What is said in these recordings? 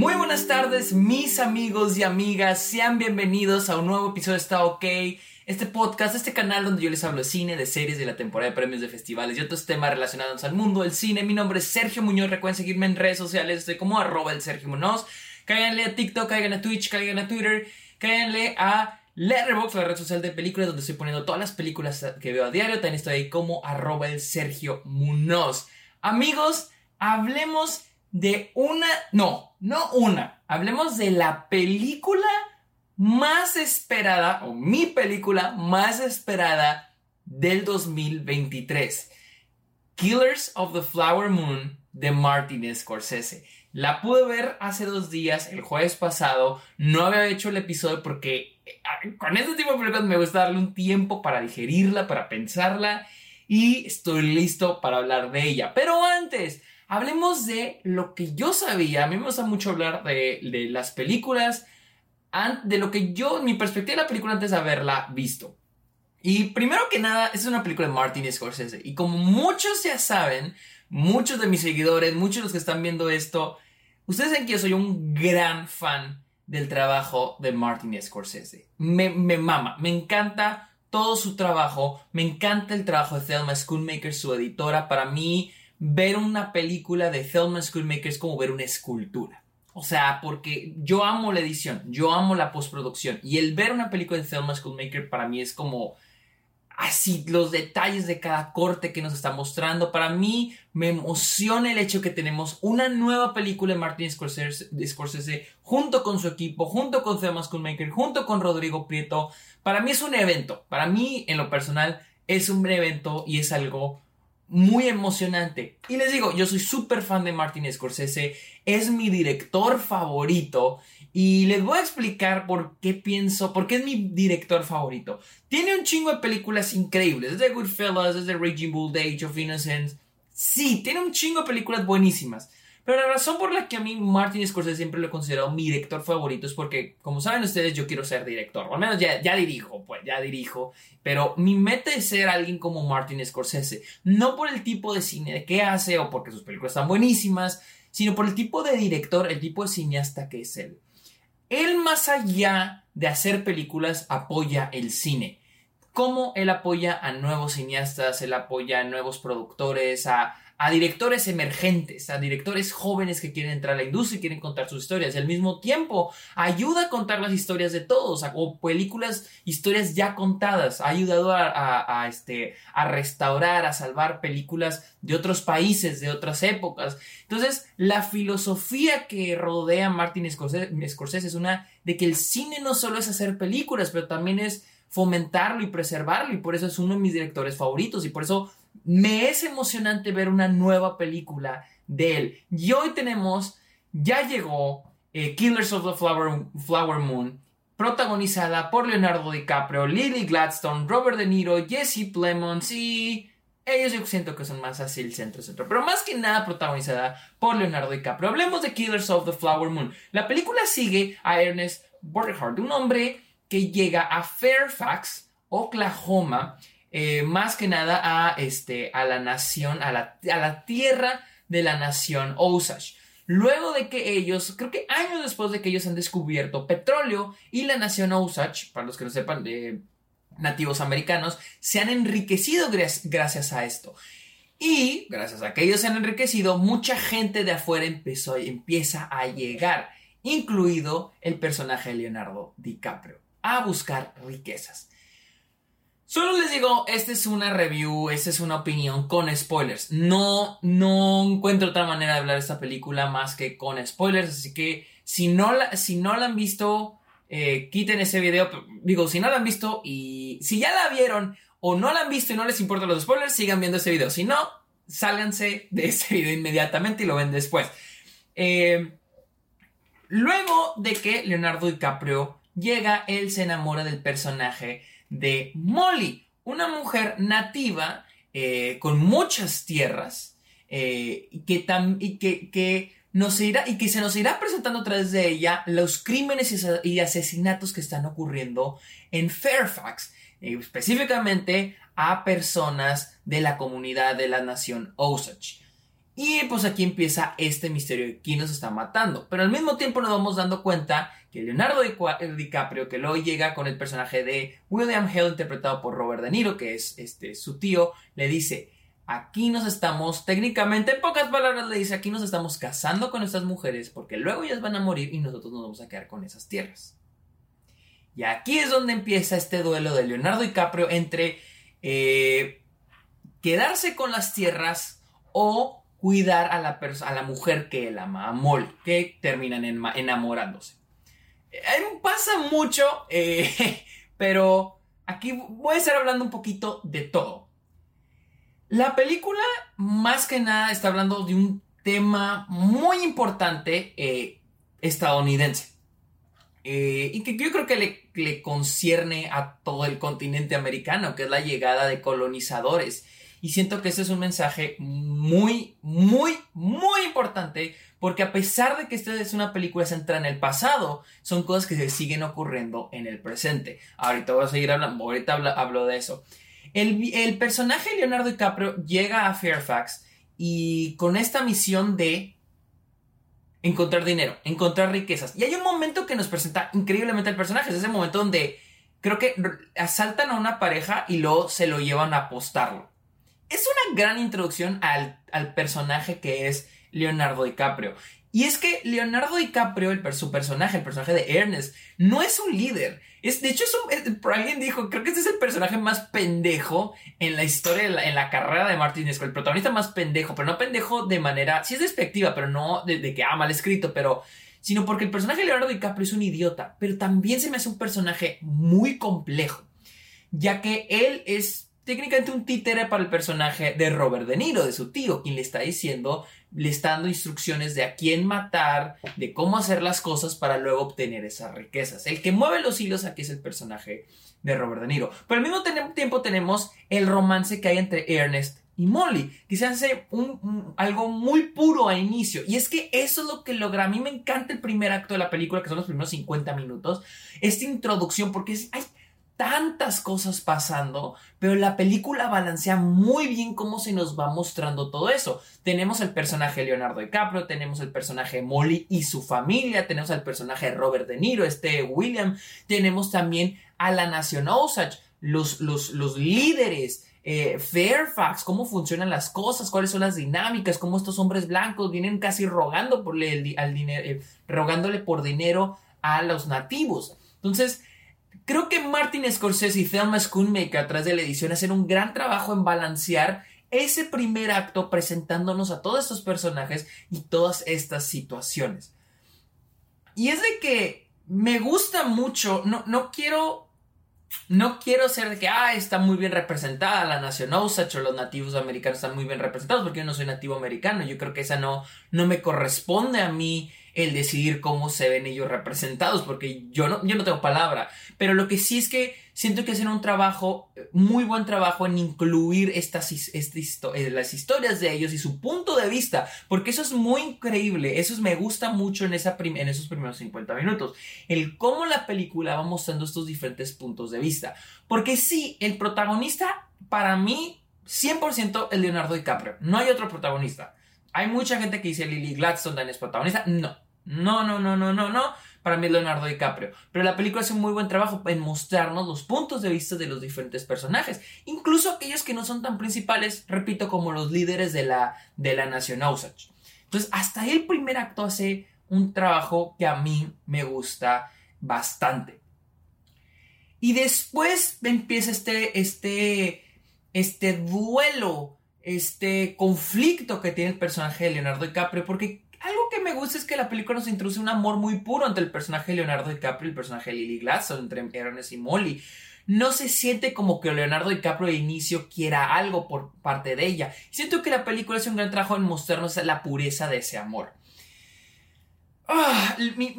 Muy buenas tardes, mis amigos y amigas. Sean bienvenidos a un nuevo episodio de Está OK. Este podcast, este canal donde yo les hablo de cine, de series, de la temporada de premios, de festivales y otros temas relacionados al mundo del cine. Mi nombre es Sergio Muñoz. Recuerden seguirme en redes sociales. Estoy como arroba el Sergio Muñoz. Cáiganle a TikTok, cáiganle a Twitch, cáiganle a Twitter, cáiganle a Letterboxd, la red social de películas donde estoy poniendo todas las películas que veo a diario. También estoy ahí como arroba el Sergio Muñoz. Amigos, hablemos de una, no, no una, hablemos de la película más esperada, o mi película más esperada del 2023. Killers of the Flower Moon de Martin Scorsese. La pude ver hace dos días, el jueves pasado. No había hecho el episodio porque eh, con este tipo de películas me gusta darle un tiempo para digerirla, para pensarla. Y estoy listo para hablar de ella. Pero antes, hablemos de lo que yo sabía. A mí me gusta mucho hablar de, las películas, de lo que yo, mi perspectiva de la película antes de haberla visto. Y primero que nada, es una película de Martin Scorsese. Y como muchos ya saben, muchos de mis seguidores, muchos de los que están viendo esto, ustedes saben que yo soy un gran fan del trabajo de Martin Scorsese. Me, me mama, me encanta todo su trabajo, me encanta el trabajo de Thelma Schoonmaker, su editora. Para mí, ver una película de Thelma Schoonmaker es como ver una escultura. O sea, porque yo amo la edición, yo amo la postproducción. Y el ver una película de Thelma Schoonmaker para mí es como así los detalles de cada corte que nos está mostrando. Para mí me emociona el hecho que tenemos una nueva película de Martin Scorsese, junto con su equipo, junto con Thelma Schoonmaker, junto con Rodrigo Prieto. Para mí es un evento. Para mí, en lo personal, es un evento y es algo muy emocionante. Y les digo, yo soy súper fan de Martin Scorsese, es mi director favorito y les voy a explicar por qué pienso, por qué es mi director favorito. Tiene un chingo de películas increíbles, desde Goodfellas, desde Raging Bull, The Age of Innocence. Sí, tiene un chingo de películas buenísimas. Pero la razón por la que a mí Martin Scorsese siempre lo he considerado mi director favorito es porque, como saben ustedes, yo quiero ser director. O al menos ya, dirijo, pues ya dirijo. Pero mi meta es ser alguien como Martin Scorsese. No por el tipo de cine que hace o porque sus películas están buenísimas, sino por el tipo de director, el tipo de cineasta que es él. Él más allá de hacer películas apoya el cine. Cómo él apoya a nuevos cineastas, él apoya a nuevos productores, a, a directores emergentes, a directores jóvenes que quieren entrar a la industria y quieren contar sus historias. Y al mismo tiempo, ayuda a contar las historias de todos, o películas, historias ya contadas. Ha ayudado a, este, a restaurar, a salvar películas de otros países, de otras épocas. Entonces, la filosofía que rodea a Martin Scorsese es una de que el cine no solo es hacer películas, pero también es fomentarlo y preservarlo. Y por eso es uno de mis directores favoritos. Y por eso me es emocionante ver una nueva película de él. Y hoy tenemos, ya llegó eh, Killers of the Flower, Flower Moon, protagonizada por Leonardo DiCaprio, Lily Gladstone, Robert De Niro, Jesse Plemons y ellos yo siento que son más así el centro centro, pero más que nada protagonizada por Leonardo DiCaprio. Hablemos de Killers of the Flower Moon. La película sigue a Ernest Borghardt, un hombre que llega a Fairfax, Oklahoma, eh, más que nada a, este, a la nación, a la, a la tierra de la nación Osage. Luego de que ellos, creo que años después de que ellos han descubierto petróleo y la nación Osage, para los que no sepan de nativos americanos, se han enriquecido gracias a esto. Y gracias a que ellos se han enriquecido, mucha gente de afuera empezó, empieza a llegar, incluido el personaje de Leonardo DiCaprio, a buscar riquezas. Solo les digo, esta es una review, esta es una opinión con spoilers. No, no encuentro otra manera de hablar de esta película más que con spoilers. Así que si no la, si no la han visto, eh, quiten ese video. Digo, si no la han visto y si ya la vieron o no la han visto y no les importan los spoilers, sigan viendo ese video. Si no, sálganse de ese video inmediatamente y lo ven después. Eh, luego de que Leonardo DiCaprio llega, él se enamora del personaje de Molly, una mujer nativa eh, con muchas tierras eh, y, que, que, nos irá, y que se nos irá presentando a través de ella los crímenes y asesinatos que están ocurriendo en Fairfax, eh, específicamente a personas de la comunidad de la nación Osage. Y pues aquí empieza este misterio de quién nos está matando. Pero al mismo tiempo nos vamos dando cuenta que Leonardo DiCaprio, que luego llega con el personaje de William Hale, interpretado por Robert De Niro, que es este, su tío, le dice, aquí nos estamos, técnicamente, en pocas palabras le dice, aquí nos estamos casando con estas mujeres porque luego ellas van a morir y nosotros nos vamos a quedar con esas tierras. Y aquí es donde empieza este duelo de Leonardo DiCaprio entre eh, quedarse con las tierras o cuidar a la, mujer que él ama, a Molly, que terminan enamorándose. Eh, pasa mucho, eh, pero aquí voy a estar hablando un poquito de todo. La película, más que nada, está hablando de un tema muy importante eh, estadounidense. y que yo creo que le, le, concierne a todo el continente americano, que es la llegada de colonizadores. Y siento que ese es un mensaje muy, muy, muy importante porque a pesar de que esta es una película centrada en el pasado, son cosas que se siguen ocurriendo en el presente. Ahorita voy a seguir hablando, ahorita hablo, de eso. El, el personaje Leonardo DiCaprio llega a Fairfax y con esta misión de encontrar dinero, encontrar riquezas. Y hay un momento que nos presenta increíblemente el personaje, es ese momento donde creo que asaltan a una pareja y luego se lo llevan a apostarlo. Es una gran introducción al, al personaje que es Leonardo DiCaprio. Y es que Leonardo DiCaprio, el, su personaje, el personaje de Ernest, no es un líder. Es, de hecho, es un, dijo, creo que este es el personaje más pendejo en la historia, en la, carrera de Martin Scorsese. El protagonista más pendejo, pero no pendejo de manera, sí es despectiva, pero no de, que, ah, mal escrito, pero, sino porque el personaje de Leonardo DiCaprio es un idiota, pero también se me hace un personaje muy complejo, ya que él es técnicamente un títere para el personaje de Robert De Niro, de su tío, quien le está diciendo, le está dando instrucciones de a quién matar, de cómo hacer las cosas para luego obtener esas riquezas. El que mueve los hilos aquí es el personaje de Robert De Niro. Pero al mismo tiempo tenemos el romance que hay entre Ernest y Molly, que se hace un, algo muy puro a inicio. Y es que eso es lo que logra. A mí me encanta el primer acto de la película, que son los primeros 50 minutos. Esta introducción, porque es, tantas cosas pasando, pero la película balancea muy bien cómo se nos va mostrando todo eso. Tenemos el personaje Leonardo DiCaprio, tenemos el personaje Molly y su familia, tenemos al personaje Robert De Niro, este William, tenemos también a la Nación Osage, los, los, los líderes. Eh, Fairfax, cómo funcionan las cosas, cuáles son las dinámicas, cómo estos hombres blancos vienen casi rogando por el, al dinero, eh, rogándole por dinero a los nativos. Entonces, Creo que Martin Scorsese y Thelma Schoonmaker a través de la edición hacen un gran trabajo en balancear ese primer acto presentándonos a todos estos personajes y todas estas situaciones. Y es de que me gusta mucho, no, no quiero no quiero ser de que, ah, está muy bien representada la nación Osage o los nativos americanos están muy bien representados porque yo no soy nativo americano. Yo creo que esa no, no me corresponde a mí el decidir cómo se ven ellos representados, porque yo no, yo no tengo palabra. Pero lo que sí es que siento que hacen un trabajo, muy buen trabajo en incluir estas, eh, las historias de ellos y su punto de vista, porque eso es muy increíble, eso me gusta mucho en, esa en esos primeros 50 minutos, el cómo la película va mostrando estos diferentes puntos de vista. Porque sí, el protagonista, para mí, 100% el Leonardo DiCaprio, no hay otro protagonista. Hay mucha gente que dice Lily Gladstone es protagonista. No, no, no, no, no, no, no. Para mí es Leonardo DiCaprio. Pero la película hace un muy buen trabajo en mostrarnos los puntos de vista de los diferentes personajes. Incluso aquellos que no son tan principales, repito, como los líderes de la, de la nación Osage. Entonces, hasta el primer acto hace un trabajo que a mí me gusta bastante. Y después empieza este, este, este duelo este conflicto que tiene el personaje de Leonardo DiCaprio, porque algo que me gusta es que la película nos introduce un amor muy puro entre el personaje de Leonardo DiCaprio y el personaje de Lily Gladstone, entre Ernest y Molly. No se siente como que Leonardo DiCaprio de inicio quiera algo por parte de ella. Siento que la película hace un gran trabajo en mostrarnos la pureza de ese amor. Ah, mi,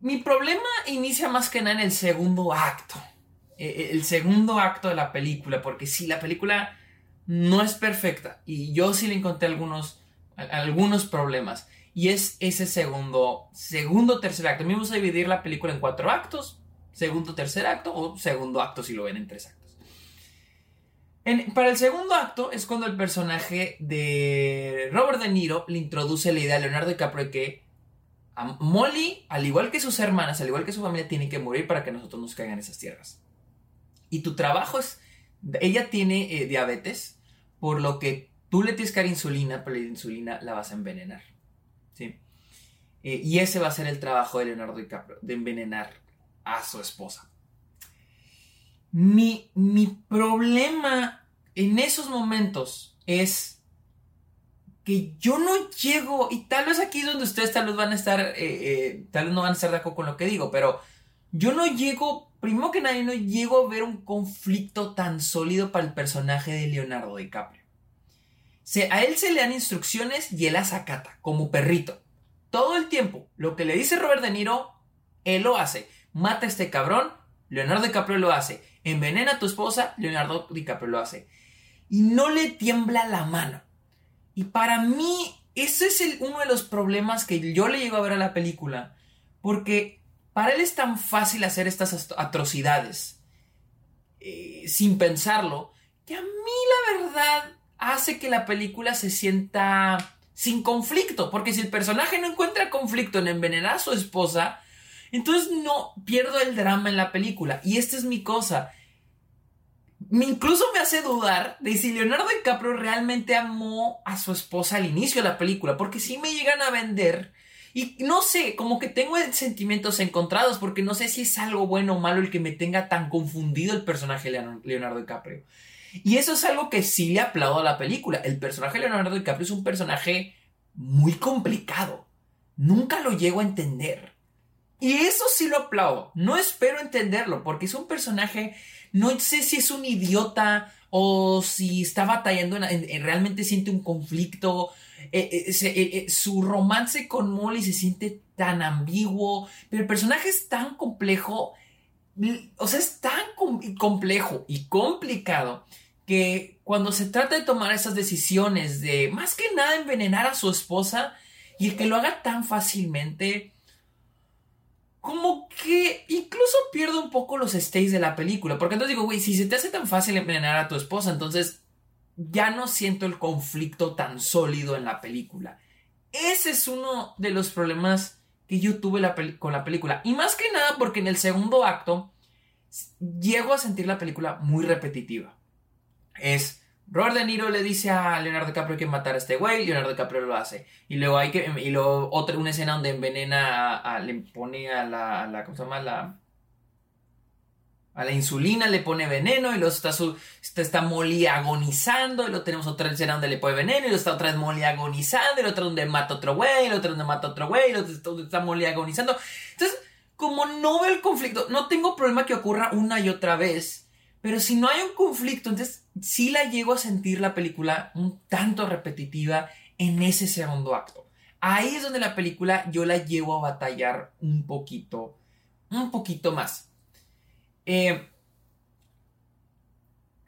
mi, problema inicia más que nada en el segundo acto. E, e, el segundo acto de la película, porque si la película no es perfecta y yo sí le encontré algunos, algunos problemas. Y es ese segundo, segundo, tercer acto. A mí me gusta dividir la película en cuatro actos, segundo, tercer acto o segundo acto si lo ven en tres actos. para el segundo acto es cuando el personaje de Robert De Niro le introduce la idea a Leonardo DiCaprio que a Molly, al igual que sus hermanas, al igual que su familia, tiene que morir para que nosotros nos caigan esas tierras. Y tu trabajo es, ella tiene eh, diabetes, por lo que tú le tienes que dar insulina, pero la insulina la vas a envenenar. ¿sí? Eh, y ese va a ser el trabajo de Leonardo DiCaprio, de envenenar a su esposa. Mi, mi problema en esos momentos es que yo no llego, y tal vez aquí es donde ustedes tal vez van a estar, eh, eh, tal vez no van a estar de acuerdo con lo que digo, pero yo no llego, primero que nadie, no llego a ver un conflicto tan sólido para el personaje de Leonardo DiCaprio. a él se le dan instrucciones y él las acata, como perrito. Todo el tiempo, lo que le dice Robert De Niro, él lo hace. Mata a este cabrón, Leonardo DiCaprio lo hace. Envenena a tu esposa, Leonardo DiCaprio lo hace. Y no le tiembla la mano. Y para mí, ese es uno de los problemas que yo le llego a ver a la película. Porque para él es tan fácil hacer estas atrocidades eh, sin pensarlo, que a mí la verdad hace que la película se sienta sin conflicto. Porque si el personaje no encuentra conflicto en envenenar a su esposa, entonces no pierdo el drama en la película. Y esta es mi cosa me incluso me hace dudar de si Leonardo DiCaprio realmente amó a su esposa al inicio de la película, porque si me llegan a vender y no sé, como que tengo sentimientos encontrados, porque no sé si es algo bueno o malo el que me tenga tan confundido el personaje Leonardo DiCaprio. Y eso es algo que sí le aplaudo a la película. El personaje Leonardo DiCaprio es un personaje muy complicado. Nunca lo llego a entender. Y eso sí lo aplaudo. No espero entenderlo, porque es un personaje no sé si es un idiota o si está batallando, en, realmente siente un conflicto. Eh, eh, eh, su romance con Molly se siente tan ambiguo, pero el personaje es tan complejo, o sea, es tan complejo y complicado que cuando se trata de tomar esas decisiones de más que nada envenenar a su esposa y el que lo haga tan fácilmente, como que incluso pierdo un poco los stays de la película. Porque entonces digo, güey, si se te hace tan fácil envenenar a tu esposa, entonces ya no siento el conflicto tan sólido en la película. Ese es uno de los problemas que yo tuve con la película. Y más que nada porque en el segundo acto llego a sentir la película muy repetitiva. Es Robert De Niro le dice a Leonardo DiCaprio que matar a este güey, Leonardo DiCaprio lo hace. Y luego hay que, y luego otra, una escena donde envenena le pone a la, a la, ¿cómo se llama? La, a la insulina le pone veneno y luego está su, está, está Molly agonizando y luego tenemos otra escena donde le pone veneno y luego está otra vez Molly y la otra donde mata otro güey, y la otra donde mata otro güey, y luego está, está Molly agonizando. Entonces, como no veo el conflicto, no tengo problema que ocurra una y otra vez pero si no hay un conflicto, entonces sí la llego a sentir la película un tanto repetitiva en ese segundo acto. Ahí es donde la película yo la llevo a batallar un poquito, un poquito más. Eh,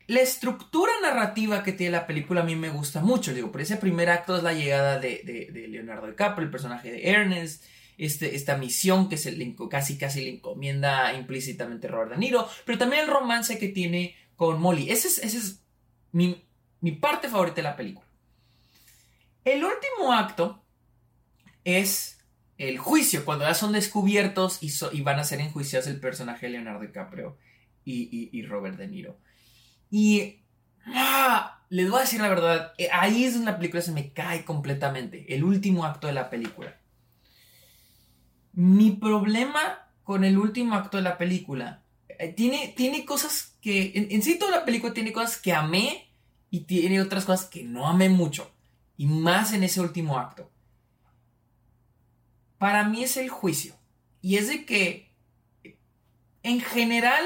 la estructura narrativa que tiene la película a mí me gusta mucho. Digo, por ese primer acto es la llegada de, de, Leonardo DiCaprio, el personaje de Ernest este, esta misión que se le, casi casi le encomienda implícitamente Robert De Niro, pero también el romance que tiene con Molly. Ese es, es mi, parte favorita de la película. El último acto es el juicio, cuando ya son descubiertos y, van a ser enjuiciados el personaje de Leonardo DiCaprio y, Robert De Niro. Y ah, les voy a decir la verdad, eh, ahí es donde la película se me cae completamente, el último acto de la película. Mi problema con el último acto de la película eh, tiene, tiene cosas que. En, sí, toda la película tiene cosas que amé y tiene otras cosas que no amé mucho. Y más en ese último acto. Para mí es el juicio. Y es de que. En general.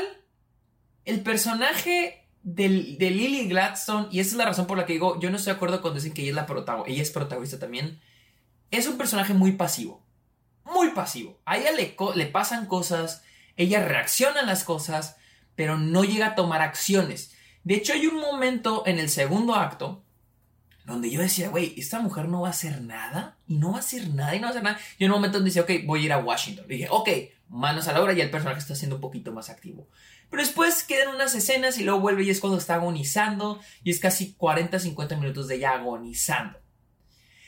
El personaje de, Lily Gladstone, y esa es la razón por la que digo, yo no estoy de acuerdo cuando dicen que ella es la protagonista, ella es protagonista también, es un personaje muy pasivo muy pasivo. A ella le, le pasan cosas, ella reacciona a las cosas, pero no llega a tomar acciones. De hecho, hay un momento en el segundo acto donde yo decía, güey, esta mujer no va a hacer nada y no va a hacer nada y no va a hacer nada. Y en un momento decía, ok, voy a ir a Washington. dije, ok, manos a la obra y el personaje está siendo un poquito más activo. Pero después quedan unas escenas y luego vuelve y es cuando está agonizando y es casi 40-50 minutos de ella agonizando.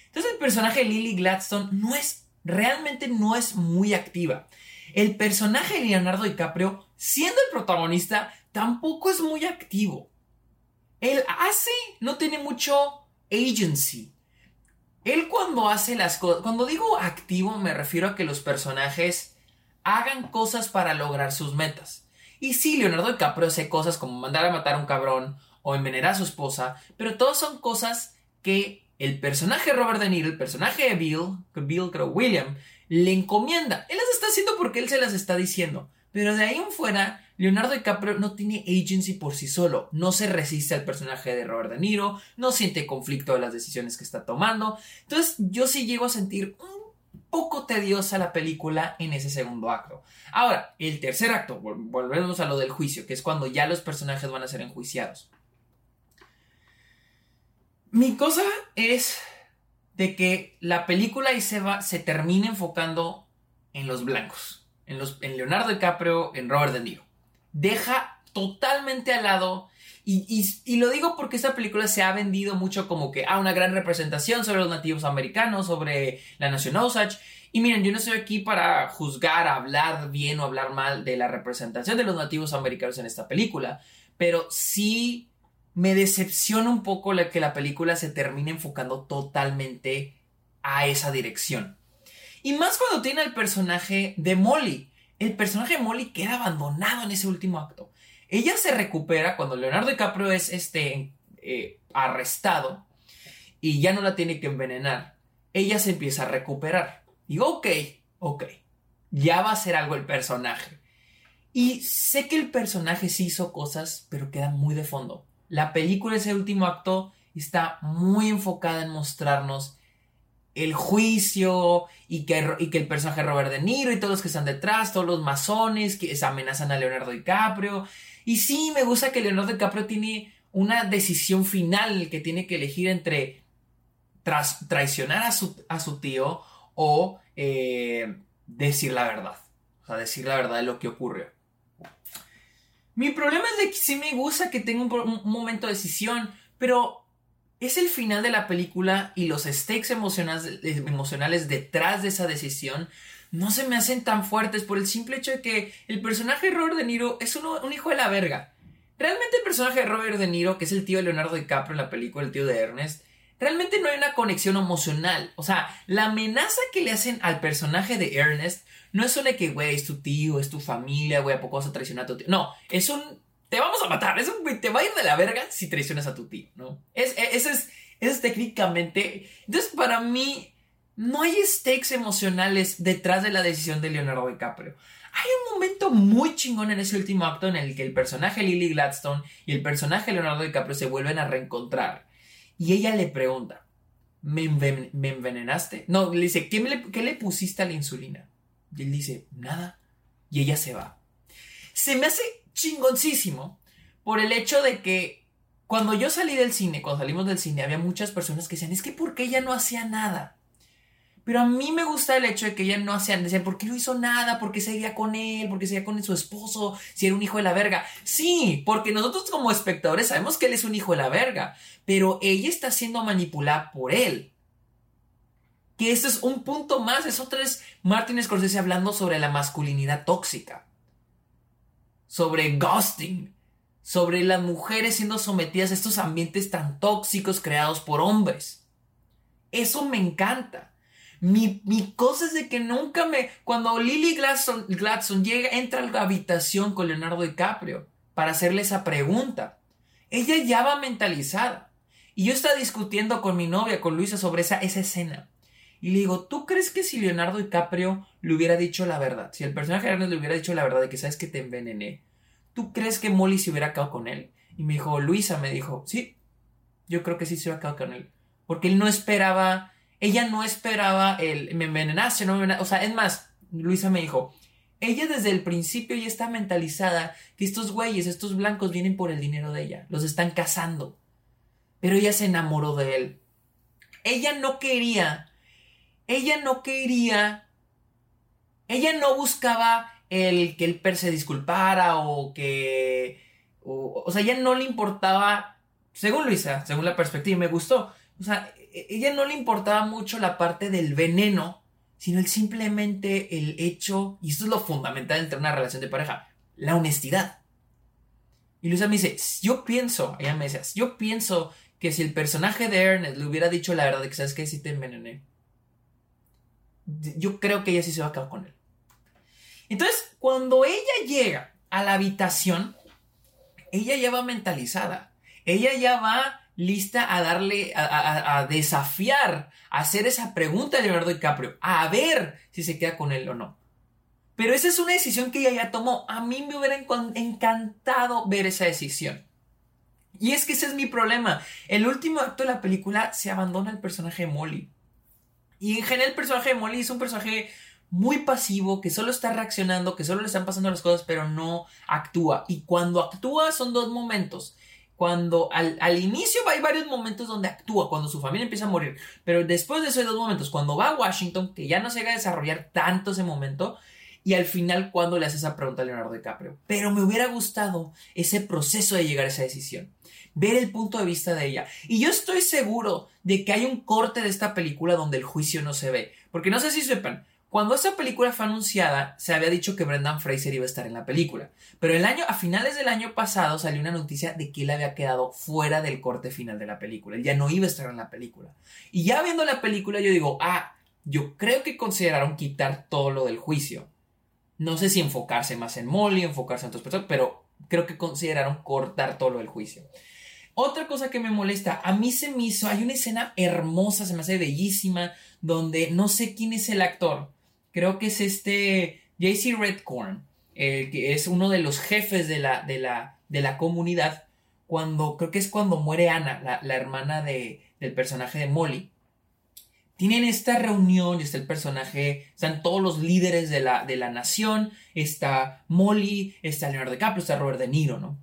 Entonces el personaje de Lily Gladstone no es, realmente no es muy activa. El personaje de Leonardo DiCaprio, siendo el protagonista, tampoco es muy activo. Él hace, no tiene mucho agency. Él cuando hace las cosas, cuando digo activo me refiero a que los personajes hagan cosas para lograr sus metas. Y sí, Leonardo DiCaprio hace cosas como mandar a matar a un cabrón o envenenar a su esposa, pero todas son cosas que el personaje Robert De Niro, el personaje de Bill, Bill creo William, le encomienda. Él las está haciendo porque él se las está diciendo. Pero de ahí en fuera, Leonardo DiCaprio no tiene agency por sí solo. No se resiste al personaje de Robert De Niro, no siente conflicto de las decisiones que está tomando. Entonces, yo sí llego a sentir un poco tediosa la película en ese segundo acto. Ahora, el tercer acto, volvemos a lo del juicio, que es cuando ya los personajes van a ser enjuiciados. Mi cosa es de que la película y se, va, se termina enfocando en los blancos, en, los, en Leonardo DiCaprio, en Robert De Niro. Deja totalmente al lado, y, y, lo digo porque esta película se ha vendido mucho como que, ah, una gran representación sobre los nativos americanos, sobre la nación Osage. Y miren, yo no estoy aquí para juzgar, hablar bien o hablar mal de la representación de los nativos americanos en esta película, pero sí me decepciona un poco que la película se termine enfocando totalmente a esa dirección. Y más cuando tiene el personaje de Molly. El personaje de Molly queda abandonado en ese último acto. Ella se recupera cuando Leonardo DiCaprio es este, eh, arrestado y ya no la tiene que envenenar. Ella se empieza a recuperar. Digo, ok, ok. Ya va a ser algo el personaje. Y sé que el personaje sí hizo cosas, pero queda muy de fondo. La película, ese último acto, está muy enfocada en mostrarnos el juicio y que, y que el personaje Robert De Niro y todos los que están detrás, todos los masones que amenazan a Leonardo DiCaprio. Y sí, me gusta que Leonardo DiCaprio tiene una decisión final que tiene que elegir entre traicionar a su, a su, tío o eh, decir la verdad. O sea, decir la verdad de lo que ocurrió. Mi problema es de que sí me gusta que tenga un, momento de decisión, pero es el final de la película y los stakes emocionales, emocionales detrás de esa decisión no se me hacen tan fuertes por el simple hecho de que el personaje de Robert De Niro es un hijo de la verga. Realmente el personaje de Robert De Niro, que es el tío de Leonardo DiCaprio en la película, el tío de Ernest, realmente no hay una conexión emocional. O sea, la amenaza que le hacen al personaje de Ernest no es solo de que, güey, es tu tío, es tu familia, güey, ¿a poco vas a traicionar a tu tío? No, es un. Te vamos a matar, es te va a ir de la verga si traicionas a tu tío, ¿no? Es, e, es, es, es técnicamente. Entonces, para mí, no hay stakes emocionales detrás de la decisión de Leonardo DiCaprio. Hay un momento muy chingón en ese último acto en el que el personaje Lily Gladstone y el personaje Leonardo DiCaprio se vuelven a reencontrar. Y ella le pregunta, ¿me, envenenaste? No, le dice, ¿qué, ¿qué le pusiste a la insulina? Y él dice, nada. Y ella se va. Se me hace chingoncísimo por el hecho de que cuando yo salí del cine, cuando salimos del cine, había muchas personas que decían, es que ¿por qué ella no hacía nada? Pero a mí me gusta el hecho de que ella no hacía, decían, ¿por qué no hizo nada? ¿Por qué seguía con él? ¿Por qué seguía con su esposo? Si era un hijo de la verga. Sí, porque nosotros como espectadores sabemos que él es un hijo de la verga, pero ella está siendo manipulada por él que este es un punto más, es otra vez Martin Scorsese hablando sobre la masculinidad tóxica, sobre ghosting, sobre las mujeres siendo sometidas a estos ambientes tan tóxicos creados por hombres. Eso me encanta. Mi, cosa es de que nunca me... Cuando Lily Gladstone llega, entra a la habitación con Leonardo DiCaprio para hacerle esa pregunta, ella ya va mentalizada. Y yo estaba discutiendo con mi novia, con Luisa, sobre esa, esa escena. Y le digo, ¿tú crees que si Leonardo DiCaprio le hubiera dicho la verdad, si el personaje de Ernest le hubiera dicho la verdad de que sabes que te envenené, ¿tú crees que Molly se hubiera quedado con él? Y me dijo, Luisa me dijo, sí, yo creo que sí se hubiera quedado con él. Porque él no esperaba, ella no esperaba el, me envenenaste, no me O sea, es más, Luisa me dijo, ella desde el principio ya está mentalizada que estos güeyes, estos blancos vienen por el dinero de ella, los están cazando. Pero ella se enamoró de él. Ella no quería ella no quería, ella no buscaba el que el se disculpara o que... O, sea, ella no le importaba, según Luisa, según la perspectiva, me gustó. O sea, e, ella no le importaba mucho la parte del veneno, sino simplemente el hecho, y esto es lo fundamental entre una relación de pareja, la honestidad. Y Luisa me dice, yo pienso, ella me decía, yo pienso que si el personaje de Ernest le hubiera dicho la verdad de que sabes que si te envenené, yo creo que ella sí se va a acabar con él. Entonces, cuando ella llega a la habitación, ella ya va mentalizada. Ella ya va lista a darle, a, desafiar, a hacer esa pregunta a Leonardo DiCaprio, a ver si se queda con él o no. Pero esa es una decisión que ella ya tomó. A mí me hubiera encantado ver esa decisión. Y es que ese es mi problema. El último acto de la película se abandona el personaje de Molly. Y en general el personaje de Molly es un personaje muy pasivo, que solo está reaccionando, que solo le están pasando las cosas, pero no actúa. Y cuando actúa son dos momentos. Cuando al, inicio hay varios momentos donde actúa, cuando su familia empieza a morir. Pero después de esos dos momentos, cuando va a Washington, que ya no se llega a desarrollar tanto ese momento, y al final cuando le hace esa pregunta a Leonardo DiCaprio. Pero me hubiera gustado ese proceso de llegar a esa decisión ver el punto de vista de ella. Y yo estoy seguro de que hay un corte de esta película donde el juicio no se ve. Porque no sé si sepan, cuando esta película fue anunciada, se había dicho que Brendan Fraser iba a estar en la película. Pero el año, a finales del año pasado salió una noticia de que él había quedado fuera del corte final de la película. Él ya no iba a estar en la película. Y ya viendo la película, yo digo, ah, yo creo que consideraron quitar todo lo del juicio. No sé si enfocarse más en Molly, enfocarse en otras personas, pero creo que consideraron cortar todo lo del juicio. Otra cosa que me molesta, a mí se me hizo, hay una escena hermosa, se me hace bellísima, donde no sé quién es el actor. Creo que es este JC Redcorn, que es uno de los jefes de la, de la, de la comunidad, cuando, creo que es cuando muere Ana, la, hermana de, del personaje de Molly. Tienen esta reunión, está el personaje, están todos los líderes de la, de la nación, está Molly, está Leonardo DiCaprio, está Robert De Niro, ¿no?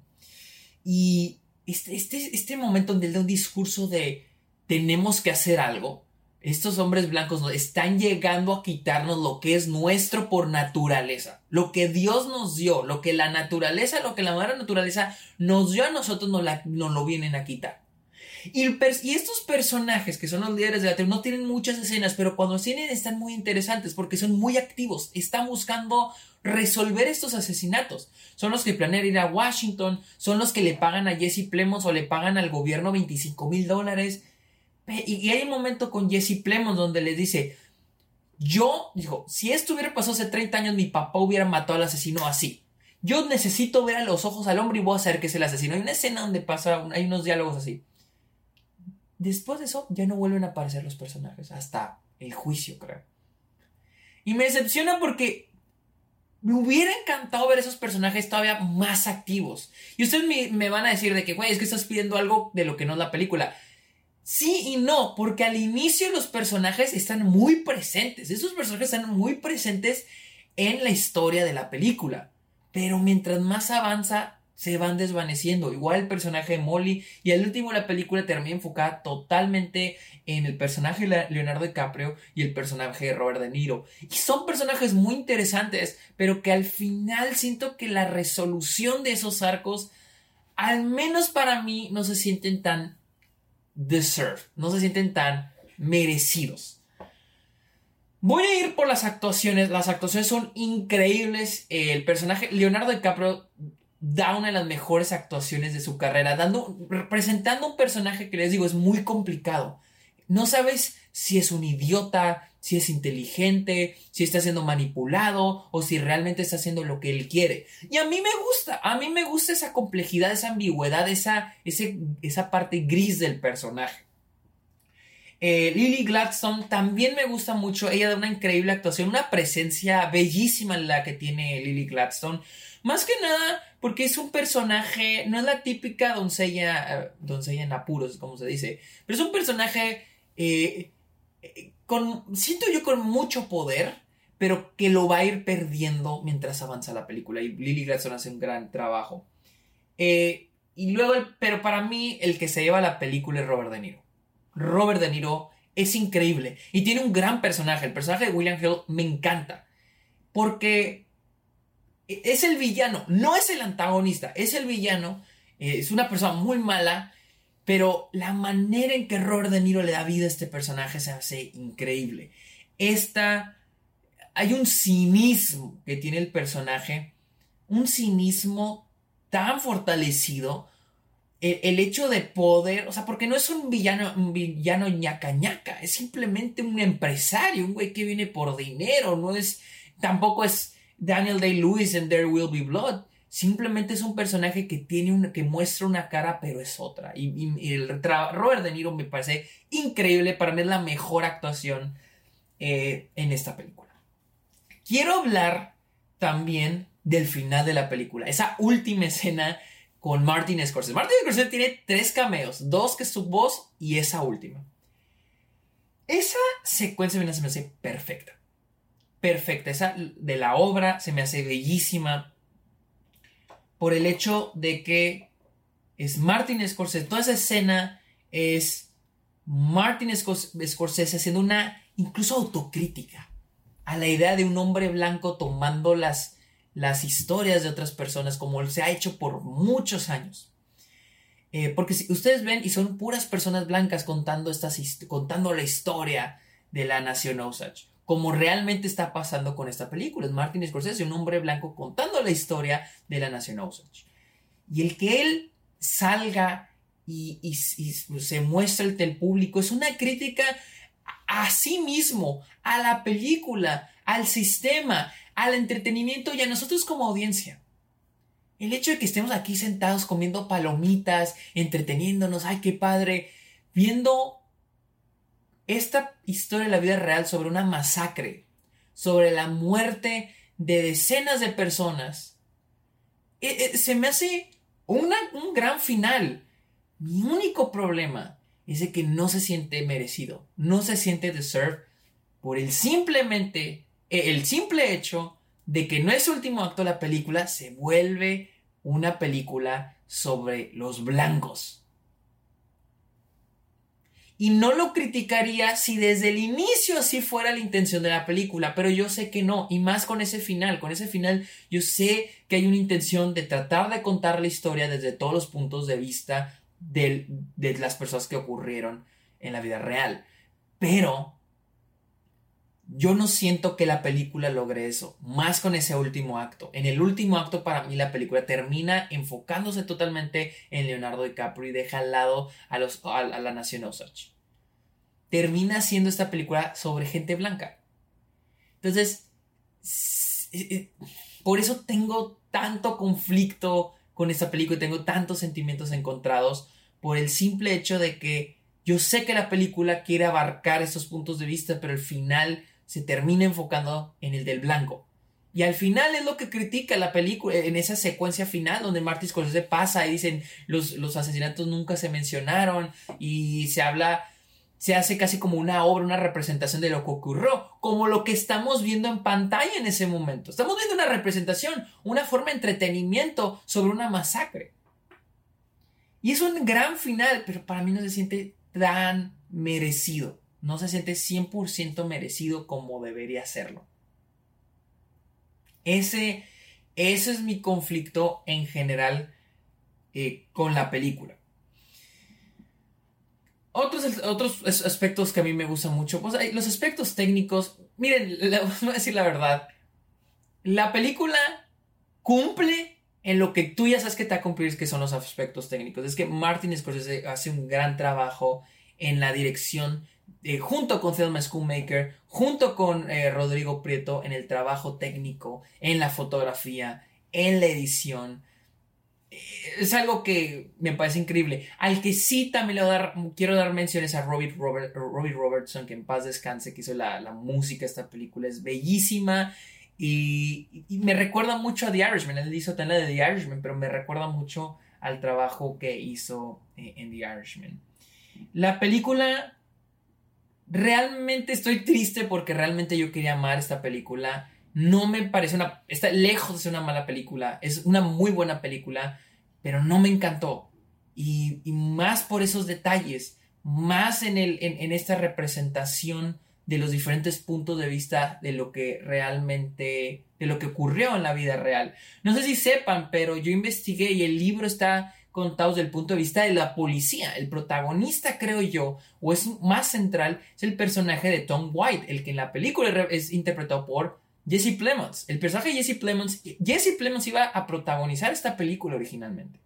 Y este, este, este momento donde él da un discurso de tenemos que hacer algo, estos hombres blancos están llegando a quitarnos lo que es nuestro por naturaleza. Lo que Dios nos dio, lo que la naturaleza, lo que la madre naturaleza nos dio a nosotros, nos, nos lo vienen a quitar. Y, estos personajes que son los líderes de la tribu no tienen muchas escenas, pero cuando tienen están muy interesantes porque son muy activos, están buscando resolver estos asesinatos. Son los que planean ir a Washington, son los que le pagan a Jesse Plemons o le pagan al gobierno 25 mil dólares. Y, hay un momento con Jesse Plemons donde le dice, yo, dijo, si esto hubiera pasado hace 30 años, mi papá hubiera matado al asesino así. Yo necesito ver a los ojos al hombre y voy a saber que es el asesino. Hay una escena donde pasa, hay unos diálogos así. Después de eso, ya no vuelven a aparecer los personajes, hasta el juicio, creo. Y me decepciona porque me hubiera encantado ver esos personajes todavía más activos. Y ustedes me, van a decir de que, güey, es que estás pidiendo algo de lo que no es la película. Sí y no, porque al inicio los personajes están muy presentes. Esos personajes están muy presentes en la historia de la película. Pero mientras más avanza, se van desvaneciendo. Igual el personaje de Molly. Y al último la película termina enfocada totalmente en el personaje de Leonardo DiCaprio y el personaje de Robert De Niro. Y son personajes muy interesantes, pero que al final siento que la resolución de esos arcos, al menos para mí, no se sienten tan deserved, no se sienten tan merecidos. Voy a ir por las actuaciones. Las actuaciones son increíbles. El personaje Leonardo DiCaprio da una de las mejores actuaciones de su carrera, dando, representando un personaje que les digo es muy complicado. No sabes si es un idiota, si es inteligente, si está siendo manipulado o si realmente está haciendo lo que él quiere. Y a mí me gusta, a mí me gusta esa complejidad, esa ambigüedad, esa, esa parte gris del personaje. Eh, Lily Gladstone también me gusta mucho, ella da una increíble actuación, una presencia bellísima la que tiene Lily Gladstone. Más que nada porque es un personaje, no es la típica doncella, eh, doncella en apuros, como se dice, pero es un personaje eh, eh, con, siento yo con mucho poder, pero que lo va a ir perdiendo mientras avanza la película. Y Lily Gladstone hace un gran trabajo. y luego, pero para mí, el que se lleva la película es Robert De Niro. Robert De Niro es increíble y tiene un gran personaje. El personaje de William Hill me encanta. Porque es el villano, no es el antagonista, es el villano, eh, es una persona muy mala, pero la manera en que Robert De Niro le da vida a este personaje se hace increíble. Esta, hay un cinismo que tiene el personaje, un cinismo tan fortalecido, el, hecho de poder, o sea, porque no es un villano, un villano ñaca ñaca, es simplemente un empresario, un güey que viene por dinero, no es, tampoco es Daniel Day-Lewis en There Will Be Blood, simplemente es un personaje que tiene una, que muestra una cara, pero es otra. Y, el Robert De Niro me parece increíble, para mí es la mejor actuación eh, en esta película. Quiero hablar también del final de la película, esa última escena con Martin Scorsese. Martin Scorsese tiene tres cameos, dos que es su voz y esa última. Esa secuencia se me hace perfecta. Perfecta. Esa de la obra se me hace bellísima por el hecho de que es Martin Scorsese. Toda esa escena es Martin Scorsese haciendo una incluso autocrítica a la idea de un hombre blanco tomando las las historias de otras personas como se ha hecho por muchos años. Eh, porque si ustedes ven y son puras personas blancas contando, estas, contando la historia de la nación Osage, como realmente está pasando con esta película. Es Martin Scorsese, un hombre blanco contando la historia de la nación Osage. Y el que él salga y, se muestre ante el público es una crítica a sí mismo, a la película, al sistema, al entretenimiento y a nosotros como audiencia. El hecho de que estemos aquí sentados comiendo palomitas, entreteniéndonos, ay, qué padre, viendo esta historia de la vida real sobre una masacre, sobre la muerte de decenas de personas, eh, eh, se me hace un gran final. Mi único problema es que no se siente merecido, no se siente deserved por el simplemente el simple hecho de que no es último acto de la película se vuelve una película sobre los blancos. Y no lo criticaría si desde el inicio así fuera la intención de la película, pero yo sé que no, y más con ese final, con ese final yo sé que hay una intención de tratar de contar la historia desde todos los puntos de vista de las personas que ocurrieron en la vida real. Pero yo no siento que la película logre eso, más con ese último acto. En el último acto para mí la película termina enfocándose totalmente en Leonardo DiCaprio y deja al lado a, los, a, la nación Osage. Termina siendo esta película sobre gente blanca. Entonces, eh, eh, por eso tengo tanto conflicto con esta película y tengo tantos sentimientos encontrados por el simple hecho de que yo sé que la película quiere abarcar estos puntos de vista, pero al final se termina enfocando en el del blanco. Y al final es lo que critica la película, en esa secuencia final donde Martin Scorsese pasa y dicen los, los asesinatos nunca se mencionaron y se habla, se hace casi como una obra, una representación de lo que ocurrió, como lo que estamos viendo en pantalla en ese momento. Estamos viendo una representación, una forma de entretenimiento sobre una masacre. Y es un gran final, pero para mí no se siente tan merecido no se siente 100% merecido como debería serlo. Ese, ese es mi conflicto en general eh, con la película. Otros, otros aspectos que a mí me gustan mucho, pues los aspectos técnicos, miren, les voy a decir la verdad, la película cumple en lo que tú ya sabes que te va a que son los aspectos técnicos. Es que Martin Scorsese hace un gran trabajo en la dirección eh, junto con Thelma Schoolmaker, junto con eh, Rodrigo Prieto en el trabajo técnico, en la fotografía, en la edición. Eh, es algo que me parece increíble. Al que sí también le dar, quiero dar menciones a Robbie, Robertson, que en paz descanse, que hizo la, música esta película. Es bellísima y, me recuerda mucho a The Irishman. Él hizo de The Irishman, pero me recuerda mucho al trabajo que hizo en The Irishman. La película realmente estoy triste porque realmente yo quería amar esta película. No me parece una... Está lejos de ser una mala película. Es una muy buena película, pero no me encantó. Y, más por esos detalles, más en, el, en, esta representación de los diferentes puntos de vista de lo que realmente, de lo que ocurrió en la vida real. No sé si sepan, pero yo investigué y el libro está contado desde el punto de vista de la policía. El protagonista, creo yo, o es más central, es el personaje de Tom White, el que en la película es interpretado por Jesse Plemons. El personaje de Jesse Plemons, Jesse Plemons iba a protagonizar esta película originalmente.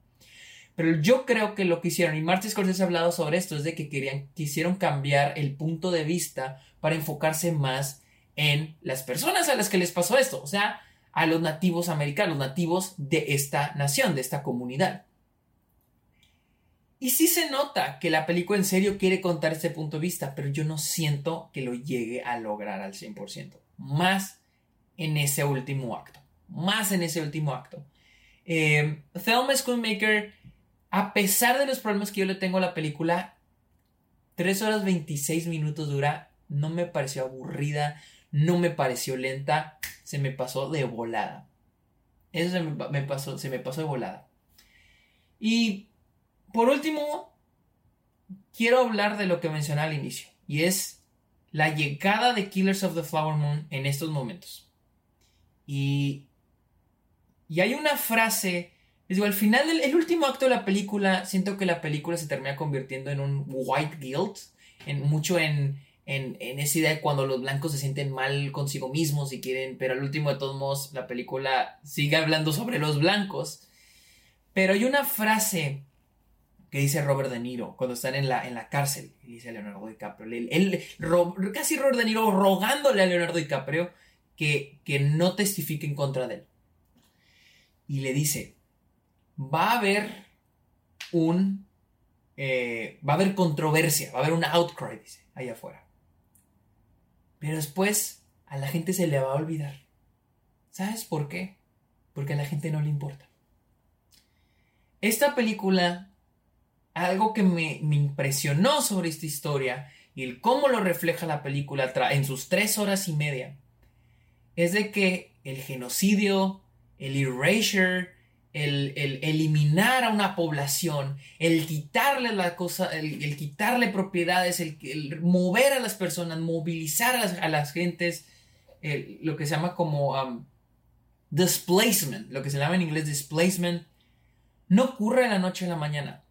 Pero yo creo que lo que hicieron, y Martin Scorsese ha hablado sobre esto, es de que querían, quisieron cambiar el punto de vista para enfocarse más en las personas a las que les pasó esto, o sea, a los nativos americanos, nativos de esta nación, de esta comunidad. Y sí se nota que la película en serio quiere contar este punto de vista, pero yo no siento que lo llegue a lograr al 100%. Más en ese último acto. Más en ese último acto. Eh, Thelma Schoonmaker a pesar de los problemas que yo le tengo a la película, 3 horas 26 minutos dura, no me pareció aburrida, no me pareció lenta, se me pasó de volada. Eso se me, pasó, se me pasó de volada. Y por último, quiero hablar de lo que mencioné al inicio, y es la llegada de Killers of the Flower Moon en estos momentos. Y, y hay una frase digo, al final del último acto de la película, siento que la película se termina convirtiendo en un white guilt, en, mucho en, en, esa idea de cuando los blancos se sienten mal consigo mismos y quieren, pero al último de todos modos la película sigue hablando sobre los blancos. Pero hay una frase que dice Robert De Niro cuando están en la, en la cárcel, dice Leonardo DiCaprio, él, casi Robert De Niro rogándole a Leonardo DiCaprio que, que no testifique en contra de él. Y le dice, va a haber un... Eh, va a haber controversia, va a haber un outcry, dice, allá afuera. Pero después a la gente se le va a olvidar. ¿Sabes por qué? Porque a la gente no le importa. Esta película, algo que me, me impresionó sobre esta historia y el cómo lo refleja la película en sus tres horas y media, es de que el genocidio, el erasure, el, eliminar a una población, el quitarle la cosa, el, quitarle propiedades, el, mover a las personas, movilizar a las, gentes, lo que se llama como um, displacement, lo que se llama en inglés displacement, no ocurre de la noche a la mañana.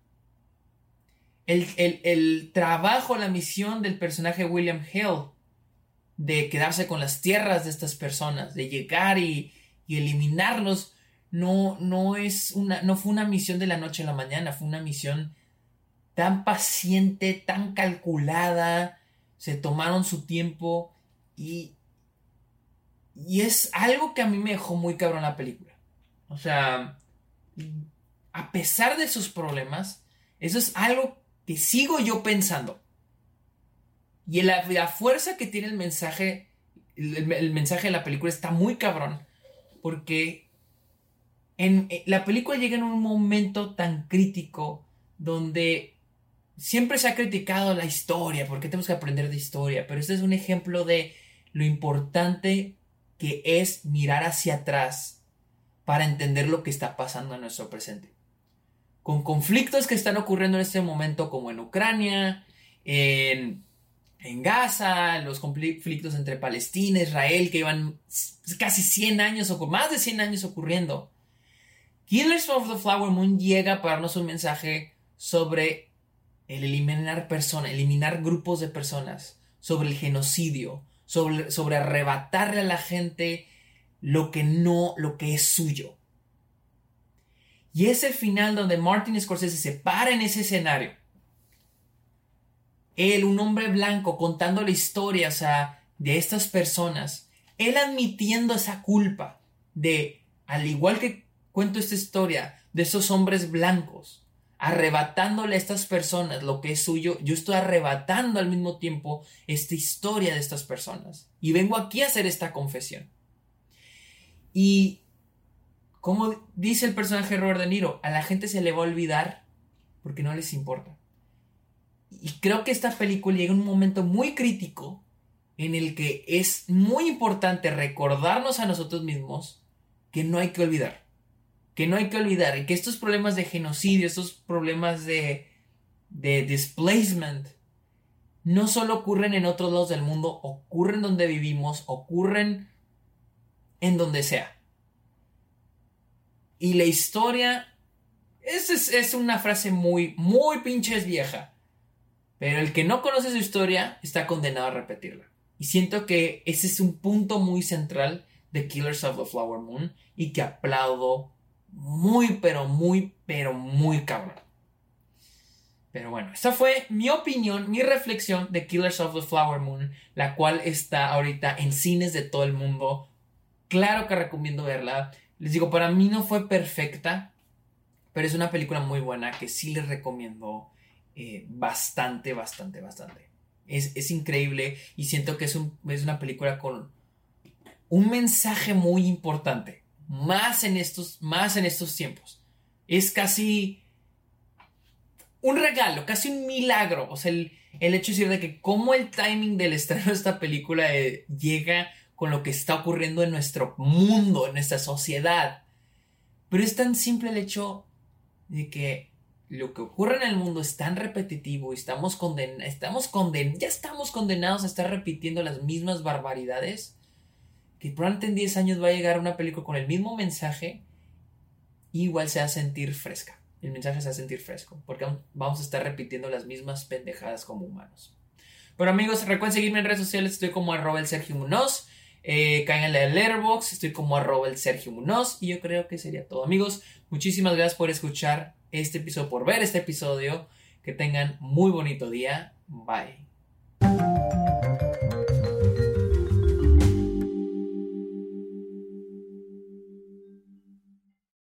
El, trabajo, la misión del personaje William Hill de quedarse con las tierras de estas personas, de llegar y, y eliminarlos, no, no es una, no fue una misión de la noche a la mañana, fue una misión tan paciente, tan calculada, se tomaron su tiempo y, y es algo que a mí me dejó muy cabrón la película. O sea, a pesar de sus problemas, eso es algo que sigo yo pensando. Y la, fuerza que tiene el mensaje, el mensaje de la película está muy cabrón, porque en, eh, la película llega en un momento tan crítico donde siempre se ha criticado la historia, porque tenemos que aprender de historia, pero este es un ejemplo de lo importante que es mirar hacia atrás para entender lo que está pasando en nuestro presente. Con conflictos que están ocurriendo en este momento, como en Ucrania, en, Gaza, los conflictos entre Palestina e Israel, que llevan casi 100 años o más de 100 años ocurriendo. Killers of the Flower Moon llega para darnos un mensaje sobre el eliminar personas, eliminar grupos de personas, sobre el genocidio, sobre, sobre arrebatarle a la gente lo que no, lo que es suyo. Y ese final donde Martin Scorsese se para en ese escenario. Él, un hombre blanco, contando la historia de estas personas. Él admitiendo esa culpa de, al igual que cuento esta historia de esos hombres blancos, arrebatándole a estas personas lo que es suyo, yo estoy arrebatando al mismo tiempo esta historia de estas personas. Y vengo aquí a hacer esta confesión. Y como dice el personaje Robert De Niro, a la gente se le va a olvidar porque no les importa. Y creo que esta película llega en un momento muy crítico en el que es muy importante recordarnos a nosotros mismos que no hay que olvidar que no hay que olvidar y que estos problemas de genocidio, estos problemas de, de displacement, no solo ocurren en otros lados del mundo, ocurren donde vivimos, ocurren en donde sea. Y la historia, es, es, una frase muy, muy pinches vieja. Pero el que no conoce su historia está condenado a repetirla. Y siento que ese es un punto muy central de Killers of the Flower Moon y que aplaudo muy, pero muy, pero muy cabrón. Pero bueno, esa fue mi opinión, mi reflexión de Killers of the Flower Moon, la cual está ahorita en cines de todo el mundo. Claro que recomiendo verla. Les digo, para mí no fue perfecta, pero es una película muy buena que sí les recomiendo eh, bastante, bastante, bastante. Es, increíble y siento que es, es una película con un mensaje muy importante, más en estos, más en estos tiempos. Es casi un regalo, casi un milagro. O sea, el, hecho de decir de que cómo el timing del estreno de esta película eh, llega con lo que está ocurriendo en nuestro mundo, en nuestra sociedad. Pero es tan simple el hecho de que lo que ocurre en el mundo es tan repetitivo y estamos condenados, estamos conden ya estamos condenados a estar repitiendo las mismas barbaridades, que probablemente en 10 años va a llegar una película con el mismo mensaje, igual se va a sentir fresca el mensaje se va a sentir fresco, porque vamos a estar repitiendo las mismas pendejadas como humanos. Pero amigos, recuerden seguirme en redes sociales, estoy como arroba el Sergio Munoz, eh, cáiganle al Letterboxd, estoy como arroba el Sergio Munoz, y yo creo que sería todo. Amigos, muchísimas gracias por escuchar este episodio, por ver este episodio, que tengan muy bonito día, bye.